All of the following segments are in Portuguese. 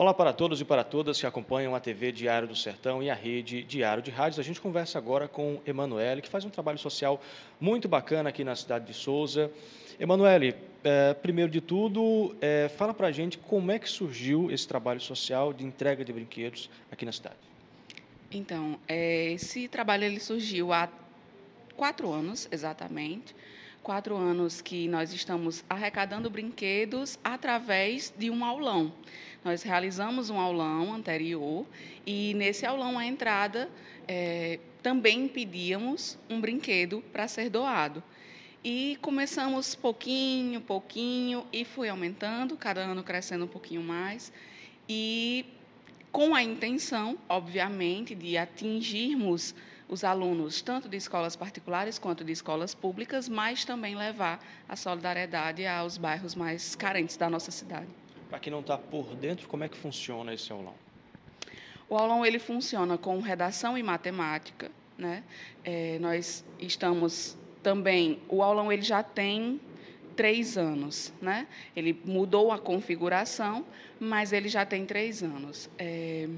Olá para todos e para todas que acompanham a TV Diário do Sertão e a rede Diário de Rádios. A gente conversa agora com Emanuele, que faz um trabalho social muito bacana aqui na cidade de Souza. Emanuele, é, primeiro de tudo, é, fala para a gente como é que surgiu esse trabalho social de entrega de brinquedos aqui na cidade. Então, é, esse trabalho ele surgiu há quatro anos, exatamente quatro anos que nós estamos arrecadando brinquedos através de um aulão. Nós realizamos um aulão anterior e nesse aulão a entrada é, também pedíamos um brinquedo para ser doado. E começamos pouquinho, pouquinho e foi aumentando, cada ano crescendo um pouquinho mais. E com a intenção, obviamente, de atingirmos os alunos, tanto de escolas particulares quanto de escolas públicas, mas também levar a solidariedade aos bairros mais carentes da nossa cidade. Para quem não está por dentro, como é que funciona esse aulão? O aulão ele funciona com redação e matemática, né? É, nós estamos também, o aulão ele já tem três anos, né? Ele mudou a configuração, mas ele já tem três anos. É,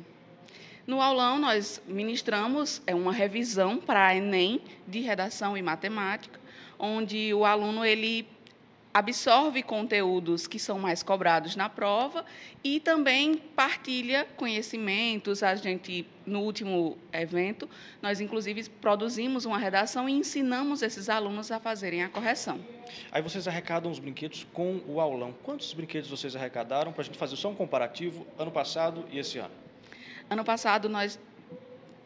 no aulão, nós ministramos é uma revisão para a Enem de redação e matemática, onde o aluno ele absorve conteúdos que são mais cobrados na prova e também partilha conhecimentos. A gente, no último evento, nós inclusive produzimos uma redação e ensinamos esses alunos a fazerem a correção. Aí vocês arrecadam os brinquedos com o aulão. Quantos brinquedos vocês arrecadaram para a gente fazer só um comparativo ano passado e esse ano? Ano passado, nós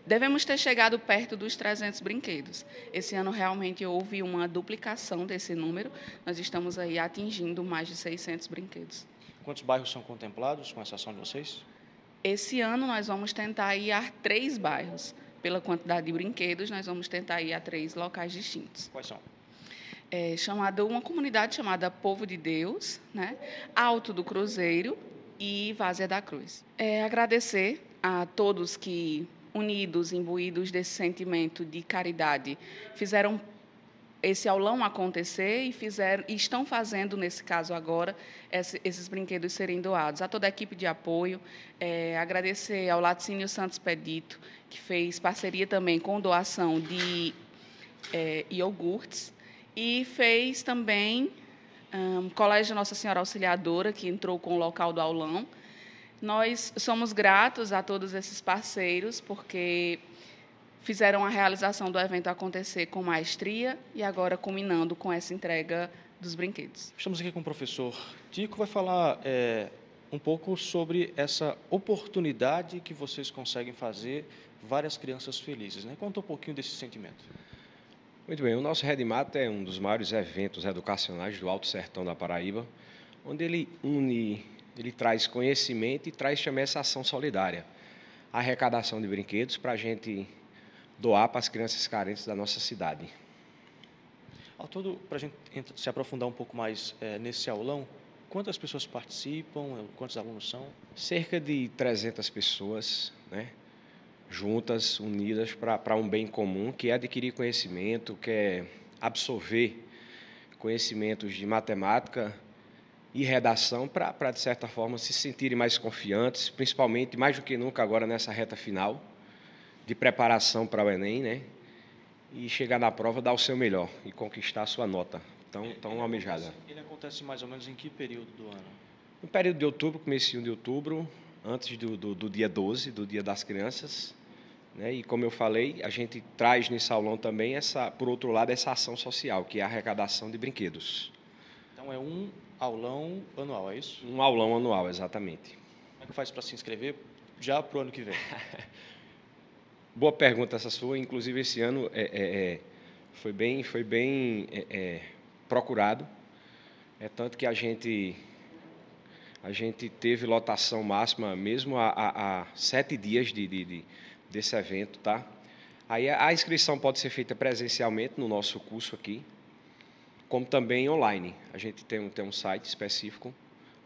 devemos ter chegado perto dos 300 brinquedos. Esse ano, realmente, houve uma duplicação desse número. Nós estamos aí atingindo mais de 600 brinquedos. Quantos bairros são contemplados com essa ação de vocês? Esse ano, nós vamos tentar ir a três bairros. Pela quantidade de brinquedos, nós vamos tentar ir a três locais distintos. Quais são? É, chamada, uma comunidade chamada Povo de Deus, né? Alto do Cruzeiro e Vazia da Cruz. É, agradecer a todos que, unidos, imbuídos desse sentimento de caridade, fizeram esse aulão acontecer e, fizeram, e estão fazendo, nesse caso agora, esse, esses brinquedos serem doados. A toda a equipe de apoio, é, agradecer ao Laticínio Santos Pedito, que fez parceria também com doação de é, iogurtes, e fez também um, Colégio Nossa Senhora Auxiliadora, que entrou com o local do aulão, nós somos gratos a todos esses parceiros, porque fizeram a realização do evento acontecer com maestria e agora culminando com essa entrega dos brinquedos. Estamos aqui com o professor Tico, vai falar é, um pouco sobre essa oportunidade que vocês conseguem fazer várias crianças felizes. Né? Conta um pouquinho desse sentimento. Muito bem, o nosso Red Mata é um dos maiores eventos educacionais do Alto Sertão da Paraíba, onde ele une ele traz conhecimento e traz também essa ação solidária. A arrecadação de brinquedos para a gente doar para as crianças carentes da nossa cidade. Ao todo, para a gente se aprofundar um pouco mais é, nesse aulão, quantas pessoas participam, quantos alunos são? Cerca de 300 pessoas, né? juntas, unidas para um bem comum, que é adquirir conhecimento, que é absorver conhecimentos de matemática, e redação para, de certa forma, se sentirem mais confiantes, principalmente, mais do que nunca agora nessa reta final de preparação para o Enem, né? E chegar na prova, dar o seu melhor e conquistar a sua nota tão, tão ele almejada. Acontece, ele acontece mais ou menos em que período do ano? No período de outubro, comecinho de outubro, antes do, do, do dia 12, do Dia das Crianças. Né? E como eu falei, a gente traz nesse aulão também, essa, por outro lado, essa ação social, que é a arrecadação de brinquedos. Então é um aulão anual, é isso? Um aulão anual, exatamente. Como é que faz para se inscrever já para o ano que vem? Boa pergunta essa sua. Inclusive, esse ano é, é, é foi bem, foi bem é, é, procurado. É tanto que a gente, a gente teve lotação máxima mesmo há, sete dias de, de, de, desse evento, tá? Aí a inscrição pode ser feita presencialmente no nosso curso aqui, como também online. A gente tem um, tem um site específico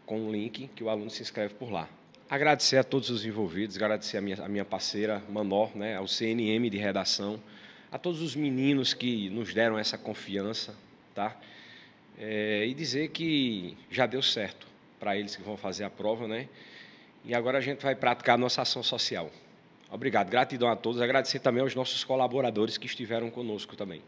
com um link que o aluno se inscreve por lá. Agradecer a todos os envolvidos, agradecer a minha, a minha parceira Manor, né, ao CNM de redação, a todos os meninos que nos deram essa confiança, tá? É, e dizer que já deu certo para eles que vão fazer a prova, né? e agora a gente vai praticar a nossa ação social. Obrigado, gratidão a todos, agradecer também aos nossos colaboradores que estiveram conosco também.